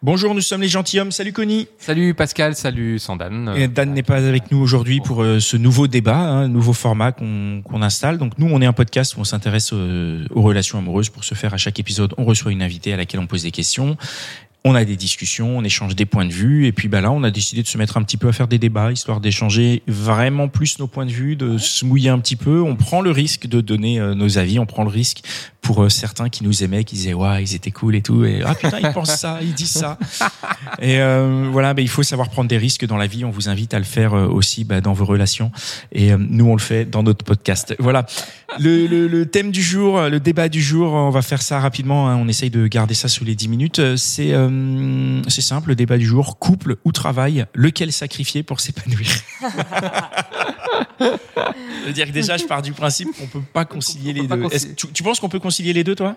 Bonjour, nous sommes les gentilshommes. Salut Connie. Salut Pascal, salut Sandan. Et Dan n'est pas avec nous aujourd'hui pour euh, ce nouveau débat, un nouveau format qu'on qu'on installe. Donc nous, on est un podcast où on s'intéresse euh, aux relations amoureuses. Pour ce faire, à chaque épisode, on reçoit une invitée à laquelle on pose des questions. On a des discussions, on échange des points de vue, et puis bah là, on a décidé de se mettre un petit peu à faire des débats, histoire d'échanger vraiment plus nos points de vue, de se mouiller un petit peu. On prend le risque de donner euh, nos avis, on prend le risque pour euh, certains qui nous aimaient, qui disaient ouais, ils étaient cool et tout, et ah putain, ils pensent ça, ils disent ça. Et euh, voilà, bah, il faut savoir prendre des risques dans la vie. On vous invite à le faire euh, aussi bah, dans vos relations, et euh, nous on le fait dans notre podcast. Voilà, le, le, le thème du jour, le débat du jour, on va faire ça rapidement. hein. On essaye de garder ça sous les 10 minutes. Euh, C'est euh, c'est simple, le débat du jour couple ou travail, lequel sacrifier pour s'épanouir? Je veux dire que déjà, je pars du principe qu'on peut pas concilier les pas deux. concilier. Est-ce que tu, tu penses qu'on peut concilier les deux, toi?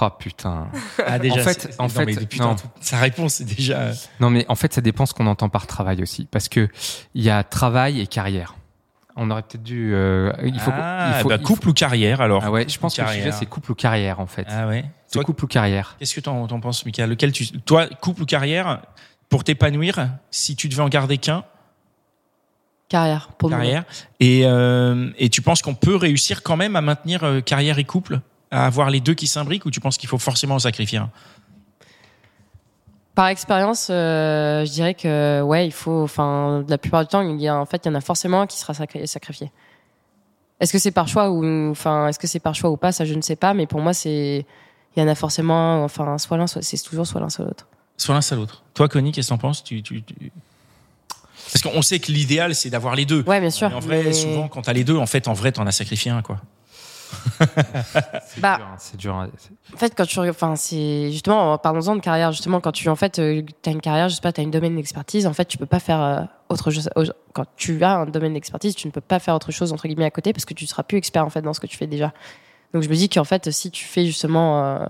Oh putain. Ah En fait- c'est- en non, fait, mais putain, non. tout- sa réponse c'est déjà. Non mais en fait ça dépend ce qu'on entend par travail aussi, parce que il y a travail et carrière. On aurait peut-être dû. euh, il faut. ah, il faut bah, il couple ou carrière alors Ah ouais, je pense que le sujet c'est couple ou carrière en fait. Ah ouais. C'est Toi, couple ou carrière. qu'est-ce que t'en, t'en penses, Mika Lequel tu, toi, couple ou carrière, pour t'épanouir, si tu devais en garder qu'un, Carrière, pour le carrière, et euh, et tu penses qu'on peut réussir quand même à maintenir euh, carrière et couple, à avoir les deux qui s'imbriquent, ou tu penses qu'il faut forcément en sacrifier un? Par expérience, euh, je dirais que ouais, il faut. Enfin, la plupart du temps, il y a en fait, il y en a forcément un qui sera sacri- sacrifié. Est-ce que c'est par choix ou enfin, est-ce que c'est par choix ou pas Ça, je ne sais pas. Mais pour moi, c'est il y en a forcément. un, Enfin, soit l'un, soit c'est toujours soit l'un, soit l'autre. Soit l'un, soit l'autre. Toi, Connie, qu'est-ce que t'en penses? Tu, tu, tu- Parce qu'on sait que l'idéal, c'est d'avoir les deux. Ouais, bien sûr. Mais en vrai, Mais- souvent, quand t'as les deux, en fait, en vrai, t'en as sacrifié un, quoi. C'est Bah. dur. hein, C'est dur. hein. C'est- En fait, quand tu, enfin, c'est justement, parlons-en de carrière. Justement, quand tu, en fait, euh, t'as une carrière, je sais pas, t'as une domaine d'expertise. En fait, tu peux pas faire euh, autre chose. Quand tu as un domaine d'expertise, tu ne peux pas faire autre chose entre guillemets à côté parce que tu seras plus expert en fait dans ce que tu fais déjà. Donc, je me dis qu'en fait, si tu fais justement, euh,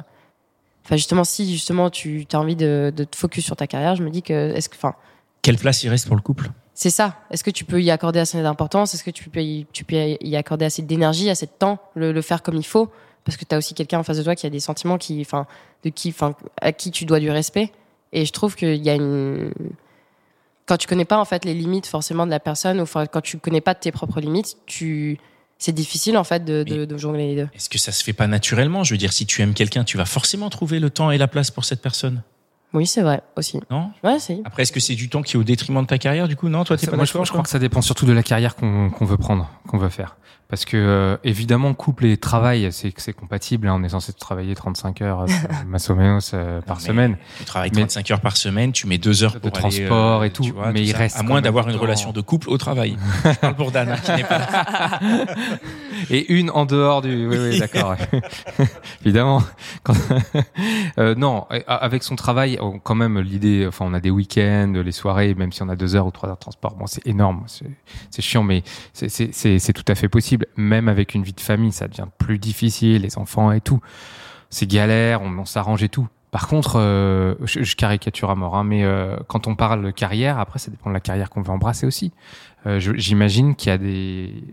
enfin, justement, si justement tu as envie de, de te focus sur ta carrière, je me dis que, est-ce que, enfin, Quelle place il reste pour le couple c'est ça. Est-ce que tu peux y accorder assez d'importance? Est-ce que tu peux, y, tu peux y accorder assez d'énergie, assez de temps, le, le faire comme il faut? Parce que tu as aussi quelqu'un en face de toi qui a des sentiments qui, enfin, de qui, enfin, à qui tu dois du respect. Et je trouve qu'il y a une quand tu connais pas en fait les limites forcément de la personne, ou enfin, quand tu connais pas tes propres limites, tu c'est difficile en fait de, de, de jongler les deux. Est-ce que ça se fait pas naturellement? Je veux dire, si tu aimes quelqu'un, tu vas forcément trouver le temps et la place pour cette personne, Oui, c'est vrai aussi. non Ouais, c'est. Après, est-ce que c'est du temps qui est au détriment de ta carrière, du coup? Non, toi, t'es pas moi, je, d'accord je crois que ça dépend surtout de la carrière qu'on qu'on veut prendre, qu'on veut faire. Parce que euh, évidemment, couple et travail, c'est c'est compatible. hein. On est censé travailler 35 heures, euh, ou menos, euh, par mais semaine. Tu travailles Mais- 35 heures par semaine, tu mets deux heures De pour aller, transport euh, et tout, tu vois, mais il ça. reste À moins d'avoir une temps. relation de couple au travail. Je parle pour Dan, hein, qui n'est pas là. Et une en dehors du. Oui, oui, d'accord. Évidemment. Euh, non, avec son travail, quand même, l'idée. Enfin, on a des week-ends, les soirées, même si on a deux heures ou trois heures de transport. Bon, c'est énorme. C'est chiant, mais c'est- tout à fait possible. Même avec une vie de famille, ça devient plus difficile, les enfants et tout. C'est galère, on s'arrange et tout. Par contre, euh, je, je caricature à mort, hein, mais euh, quand on parle carrière, après, ça dépend de la carrière qu'on veut embrasser aussi. Euh, J'imagine qu'il y a des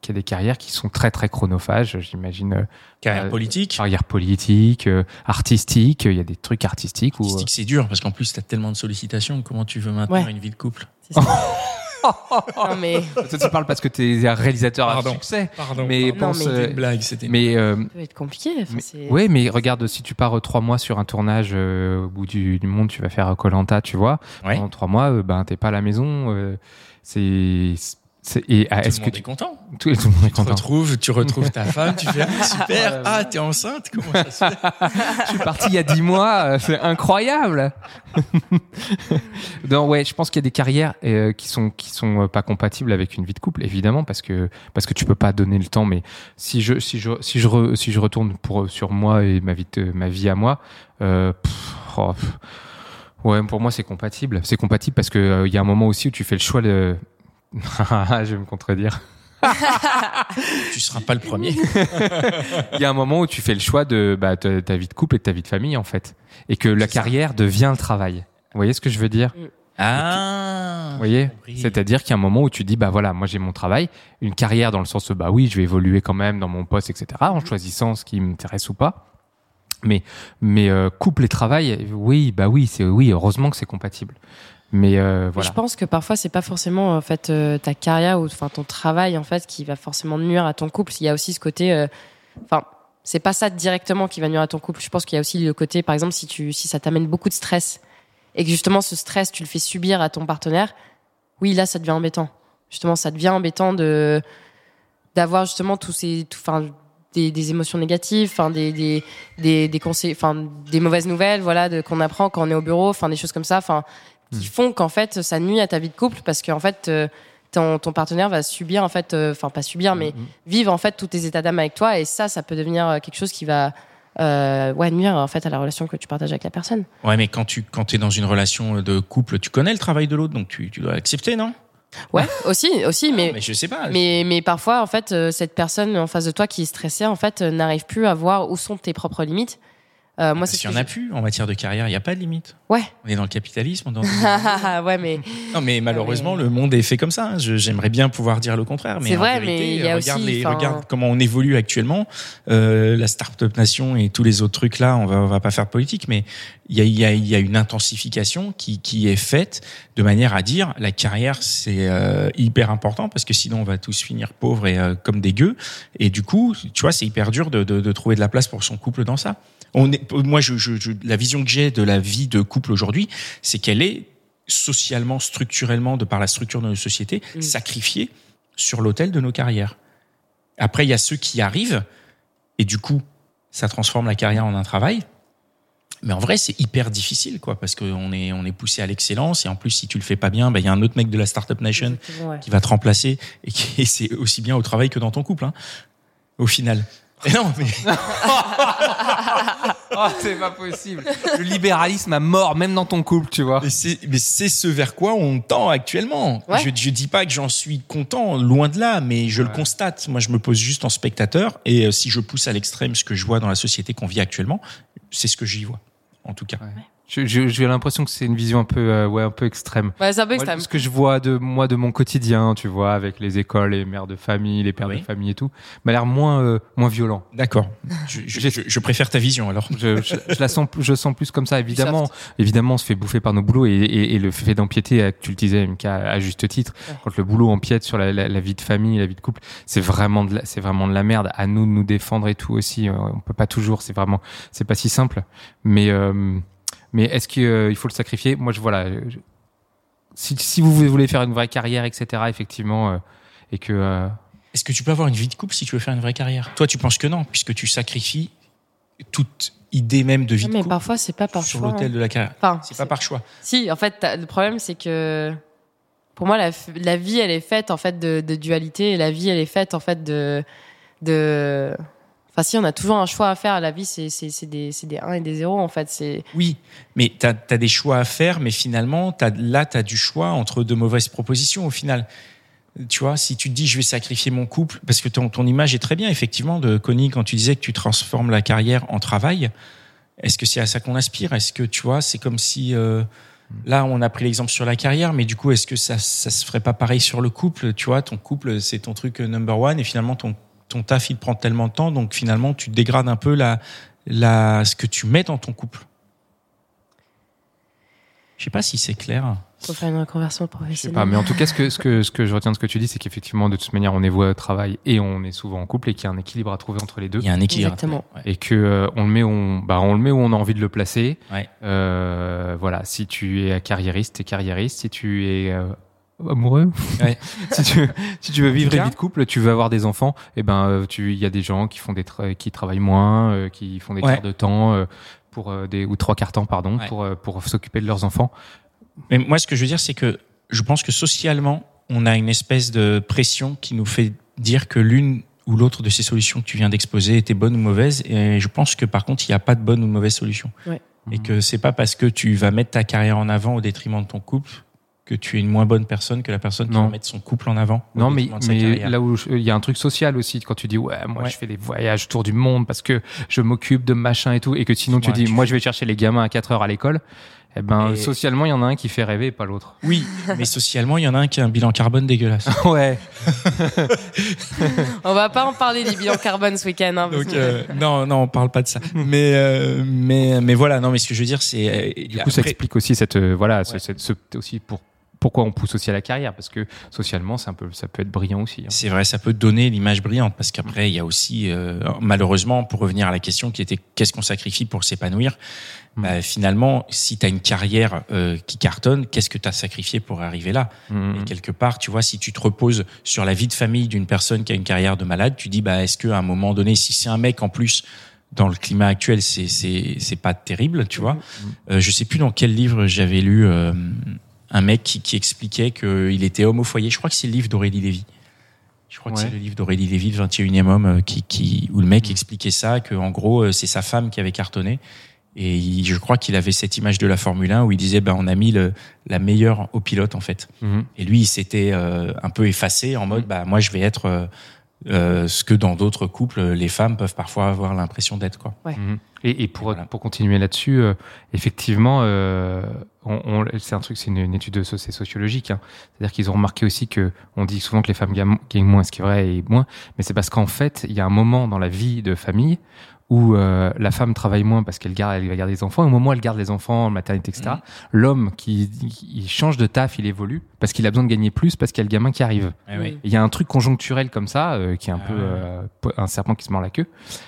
qu'il y a des carrières qui sont très très chronophages. J'imagine euh, Carrière Euh, politique. carrière politique, euh, artistique. Il y a des trucs artistiques où Artistique, c'est dur parce qu'en plus, t'as tellement de sollicitations. Comment tu veux maintenir Ouais. une vie de couple? C'est ça. non mais toi, tu parles parce que tu es un réalisateur à Pardon. succès. Pardon. Mais pardon. pense, Non, mais- euh, C'était une blague. C'était. une- mais euh, ça peut être compliqué. Enfin, Mais- c'est- ouais, mais regarde, si tu pars euh, trois mois sur un tournage euh, au bout du, du monde, tu vas faire Colanta, tu vois. Ouais. Pendant trois mois, euh, ben t'es pas à la maison. euh, c'est C'est- Et ah, Tout est-ce le que monde tu, est content. tout, tout le monde est Tu content retrouves, tu retrouves ta femme, tu fais ah, super, ah t'es enceinte, comment ça se fait? Je suis parti il y a dix mois, euh, c'est incroyable. non, ouais, je pense qu'il y a des carrières euh, qui sont qui sont euh, pas compatibles avec une vie de couple, évidemment, parce que parce que tu peux pas donner le temps. Mais si je si je si je re- si je retourne pour sur moi et ma vie de- ma vie à moi, euh, pff, oh, pff. ouais, pour moi c'est compatible. C'est compatible parce que euh, il y a un moment aussi où tu fais le choix de je vais me contredire. Tu seras pas le premier. Il y a un moment où tu fais le choix de bah, ta, ta vie de couple et de ta vie de famille, en fait. Et que la carrière devient le travail. Vous voyez ce que je veux dire? Ah. Vous voyez? C'est-à-dire qu'il y a un moment où tu dis, bah voilà, moi j'ai mon travail, une carrière dans le sens, bah oui, je vais évoluer quand même dans mon poste, etc., en choisissant ce qui m'intéresse ou pas. Mais, mais euh, couple et travail, oui, bah oui, c'est oui, heureusement que c'est compatible. Mais euh, voilà. Je pense que parfois c'est pas forcément en fait euh, ta carrière ou enfin ton travail en fait qui va forcément nuire à ton couple. Il y a aussi ce côté, euh, enfin c'est pas ça directement qui va nuire à ton couple. Je pense qu'il y a aussi le côté, par exemple, si tu si ça t'amène beaucoup de stress et que justement ce stress tu le fais subir à ton partenaire, oui là ça devient embêtant. Justement ça devient embêtant de d'avoir justement tous ces, enfin des, des émotions négatives, enfin des des des, des conseils, enfin des mauvaises nouvelles, voilà, qu'on apprend quand on est au bureau, enfin des choses comme ça, enfin qui font qu'en fait ça nuit à ta vie de couple parce qu'en fait euh, ton, ton partenaire va subir en fait, euh, enfin pas subir mais vivre en fait tous tes états d'âme avec toi et ça ça peut devenir euh, quelque chose qui va euh, ouais nuire en fait à la relation que tu partages avec la personne. Ouais, mais quand tu quand es dans une relation de couple, tu connais le travail de l'autre, donc tu, tu dois l'accepter, non? Ouais, aussi aussi mais Mais je sais pas. Mais, mais parfois, en fait, cette personne en face de toi qui est stressée, en fait, n'arrive plus à voir où sont tes propres limites. Euh, moi, ce y en a plus en matière de carrière, il n'y a pas de limite. Ouais. On est dans le capitalisme. on est dans- je- ouais, mais non, mais malheureusement, mais- le monde est fait comme ça. Je- J'aimerais bien pouvoir dire le contraire, mais C'est en vrai, vérité, mais il y a regarde, aussi, les- regarde comment on évolue actuellement. Euh, la start-up nation et tous les autres trucs là, on va, on va pas faire de politique, mais il y a, y a, y a une intensification qui, qui est faite de manière à dire la carrière c'est euh, hyper important parce que sinon on va tous finir pauvres et euh, comme des gueux. Et du coup, tu vois, c'est hyper dur de, de, de trouver de la place pour son couple dans ça. On est, moi, je, je, je- la vision que j'ai de la vie de couple aujourd'hui, c'est qu'elle est socialement, structurellement, de par la structure de nos sociétés, Mm. sacrifiée sur l'autel de nos carrières. Après, il y a ceux qui arrivent et du coup, ça transforme la carrière en un travail. Mais en vrai, c'est hyper difficile, quoi, parce qu'on est, on est poussé à l'excellence et en plus, si tu le fais pas bien, ben, il y a un autre mec de la Startup Nation ouais. qui va te remplacer et et c'est aussi bien au travail que dans ton couple, hein, au final. Et non, mais Oh, c'est pas possible. Le libéralisme a mort, même dans ton couple, tu vois. Mais c'est, mais c'est ce vers quoi on tend actuellement. Ouais. Je, je dis pas que j'en suis content, loin de là, mais je le constate. Moi, je me pose juste en spectateur, et euh, si je pousse à l'extrême ce que je vois dans la société qu'on vit actuellement, c'est ce que j'y vois, en tout cas. J'ai l'impression que c'est une vision un peu, euh, ouais, un peu extrême. Ouais, c'est un peu Moi, extrême. ce que je vois de moi de mon quotidien, tu vois, avec les écoles, les mères de famille, les pères Oui. de famille et tout, m'a l'air moins euh, moins violent. D'accord. Je, je- je- préfère ta vision alors. Je, je, je la sens, je sens plus comme ça. Évidemment, évidemment, on se fait bouffer par nos boulots et, et, et le fait d'empiéter, euh, tu le disais, MK, à juste titre, Ouais. quand le boulot empiète sur la, la, la vie de famille, la vie de couple, c'est vraiment de la, c'est vraiment de la merde. À nous de nous défendre et tout aussi. Euh, On peut pas toujours. C'est vraiment, c'est pas si simple. Mais euh, mais est-ce qu'il il faut le sacrifier? Moi, je voilà. je- si, si vous voulez faire une vraie carrière, etc. Effectivement, euh, et que euh, Est-ce que tu peux avoir une vie de couple si tu veux faire une vraie carrière? Toi, tu penses que non, puisque tu sacrifies toute idée même de vie Ouais, de mais couple parfois, c'est pas par sur choix. l'autel hein. de la carrière. Enfin, C'est pas par choix. Si, en fait, le problème, c'est que pour moi, la vie, elle est faite en fait de, de dualité. Et la vie, elle est faite en fait de, de. Enfin, si, on a toujours un choix à faire. La vie, c'est des des 1 et des 0 en fait. C'est Oui, mais tu as, des choix à faire, mais finalement, as, là, tu as du choix entre de mauvaises propositions au final. Tu vois, si tu te dis je vais sacrifier mon couple, parce que ton, ton image est très bien, effectivement, de Connie, quand tu disais que tu transformes la carrière en travail, est-ce que c'est à ça qu'on aspire? Est-ce que, tu vois, c'est comme si... euh, Là, on a pris l'exemple sur la carrière, mais du coup, est-ce que ça, ça se ferait pas pareil sur le couple? Tu vois, ton couple, c'est ton truc number one, et finalement, ton, ton taf, il te prend tellement de temps, donc finalement, tu dégrades un peu la, la, ce que tu mets dans ton couple. Je sais pas si c'est clair. faut faire une reconversion Je sais professionnelle. pas, mais en tout cas, ce que, ce que, ce que je retiens de ce que tu dis, c'est qu'effectivement, de toute manière, on est voué au travail et on est souvent en couple et qu'il y a un équilibre à trouver entre les deux. Il y a un équilibre. Exactement. Et que euh, on le met où on, bah, on le met où on a envie de le placer. Ouais. Euh, voilà, si tu es carriériste, t'es carriériste. Si tu es euh, amoureux. Ouais. si tu veux, si tu veux vivre une vie de couple, tu veux avoir des enfants, et ben euh, tu il y a des gens qui font des tra- qui travaillent moins, euh, qui font des Ouais. quarts de temps euh, pour euh, des ou trois quarts temps pardon Ouais. pour euh, pour s'occuper de leurs enfants. Mais moi, ce que je veux dire, c'est que je pense que socialement, on a une espèce de pression qui nous fait dire que l'une ou l'autre de ces solutions que tu viens d'exposer était bonne ou mauvaise. Et je pense que par contre, il n'y a pas de bonne ou de mauvaise solution. Ouais. Et que c'est pas parce que tu vas mettre ta carrière en avant au détriment de ton couple que tu es une moins bonne personne que la personne qui Non. va mettre son couple en avant. Non, mais, mais là où il y a un truc social aussi, quand tu dis, ouais, moi, Ouais. je fais des voyages autour du monde parce que je m'occupe de machin et tout, et que sinon tu dis, tu moi, fais- je vais chercher les gamins à 4 heures à l'école, eh ben, Et- socialement, il y en a un qui fait rêver et pas l'autre. Oui, mais socialement, il y en a un qui a un bilan carbone dégueulasse. ouais. On va pas en parler des bilans carbone ce week-end. Hein, parce Donc que- euh, non, non, on parle pas de ça. Mais euh, mais mais voilà, non, mais ce que je veux dire, c'est euh, Du coup, ça explique aussi cette, euh, voilà, ce- Ouais. cette- ce- aussi pour, pourquoi on pousse aussi à la carrière, parce que socialement, c'est un peu, ça peut être brillant aussi. hein. C'est vrai, ça peut donner l'image brillante parce qu'après il y a aussi euh, malheureusement pour revenir à la question qui était qu'est-ce qu'on sacrifie pour s'épanouir. Mm. Bah, finalement, si tu as une carrière euh, qui cartonne, qu'est-ce que tu as sacrifié pour arriver là? Mhm. Et quelque part, tu vois, si tu te reposes sur la vie de famille d'une personne qui a une carrière de malade, tu dis bah est-ce que à un moment donné, si c'est un mec en plus dans le climat actuel, c'est c'est c'est pas terrible, tu vois. Euh, je sais plus dans quel livre j'avais lu euh, un mec qui, qui expliquait qu'il était homme au foyer. Je crois que c'est le livre d'Aurélie Lévy. Je crois que c'est le livre d'Aurélie Lévy, le 21e homme, euh, qui, qui, où le mec expliquait ça, que en gros, euh, c'est sa femme qui avait cartonné. Et il- je crois qu'il avait cette image de la Formule 1 où il disait, ben, on a mis le, la meilleure au pilote, en fait. Mhm. Et lui, il s'était euh, un peu effacé en mode, bah, moi, je vais être euh, euh, ce que dans d'autres couples, les femmes peuvent parfois avoir l'impression d'être, quoi. Mhm. Et, et pour, Voilà. pour continuer là-dessus, euh, effectivement, euh, on, on- c'est un truc, c'est une, une étude de c'est sociologique. Hein. C'est-à-dire qu'ils ont remarqué aussi que on dit souvent que les femmes gagnent gagnent moins, ce qui est vrai, et moins, mais c'est parce qu'en fait, il y a un moment dans la vie de famille où euh, la femme travaille moins parce qu'elle garde, elle va garder les enfants. Et au moment où elle garde les enfants, maternité, etc., Mhm. l'homme qui, qui- il change de taf, il évolue parce qu'il a besoin de gagner plus parce qu'il y a le gamin qui arrive. Eh. Il y a un truc conjoncturel comme ça, euh, qui est un Ah peu ouais. euh, un serpent qui se mord la queue,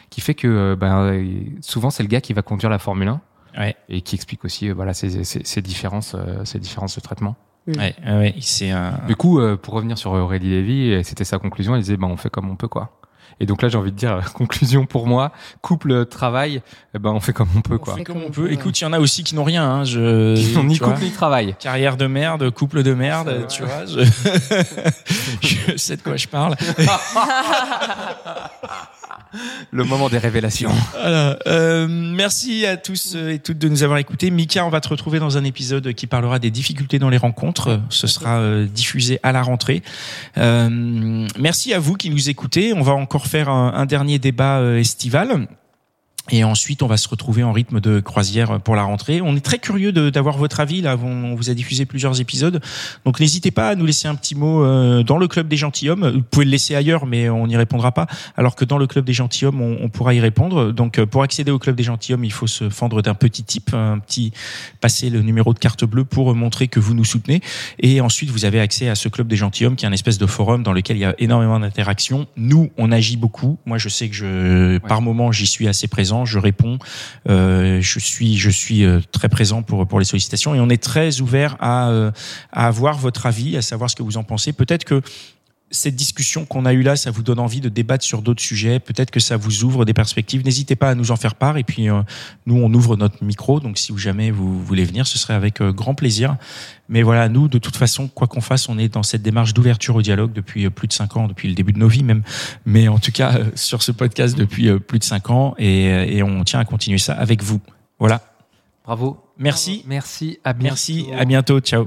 qui fait que euh, ben, souvent c'est le gars qui va conduire la Formule 1 Ouais. et qui explique aussi euh, voilà ces, ces, ces différences, euh, ces différences de traitement. Ouais, ouais, ouais, c'est un. Du coup, euh, pour revenir sur Aurélie Lévy, c'était sa conclusion. Elle disait ben on fait comme on peut quoi. Et donc là, j'ai envie de dire conclusion pour moi, couple, travail, eh ben on fait comme on peut quoi. fait Comme on on peut. Écoute, il y en a aussi qui n'ont rien. Hein. Je, Ils sont ni vois. couple ni travail. Carrière de merde, couple de merde, tu vois. Je... je sais de quoi je parle. Le moment des révélations. Euh, merci à tous et toutes de nous avoir écoutés. Mika, on va te retrouver dans un épisode qui parlera des difficultés dans les rencontres. Ce sera euh, diffusé à la rentrée. Euh, merci à vous qui nous écoutez. On va encore faire un, dernier débat estival. Et ensuite, on va se retrouver en rythme de croisière pour la rentrée. On est très curieux d'avoir votre avis. Là, on, vous a diffusé plusieurs épisodes, donc n'hésitez pas à nous laisser un petit mot euh, dans le club des gentilshommes. Vous pouvez le laisser ailleurs, mais on n'y répondra pas. Alors que dans le club des gentilshommes, on, on pourra y répondre. Donc, euh, pour accéder au club des gentilshommes, il faut se fendre d'un petit type, un petit passer le numéro de carte bleue pour montrer que vous nous soutenez. Et ensuite, vous avez accès à ce club des gentilshommes, qui est un espèce de forum dans lequel il y a énormément d'interactions. Nous, on agit beaucoup. Moi, je sais que je, par moment, j'y suis assez présent. Je réponds. Euh, je suis, je suis euh, très présent pour pour les sollicitations. Et on est très ouvert à euh, à avoir votre avis, à savoir ce que vous en pensez. Peut-être que cette discussion qu'on a eue là, ça vous donne envie de débattre sur d'autres sujets. Peut-être que ça vous ouvre des perspectives. N'hésitez pas à nous en faire part. Et puis, euh, nous, on ouvre notre micro. Donc, si jamais vous voulez venir, ce serait avec euh, grand plaisir. Mais voilà, nous, de toute façon, quoi qu'on fasse, on est dans cette démarche d'ouverture au dialogue depuis euh, plus de cinq ans, depuis le début de nos vies même. Mais en tout cas, euh, sur ce podcast depuis plus de cinq ans. Et, et on tient à continuer ça avec vous. Voilà. Bravo. Merci. Merci. À bientôt. Merci. À bientôt. Ciao.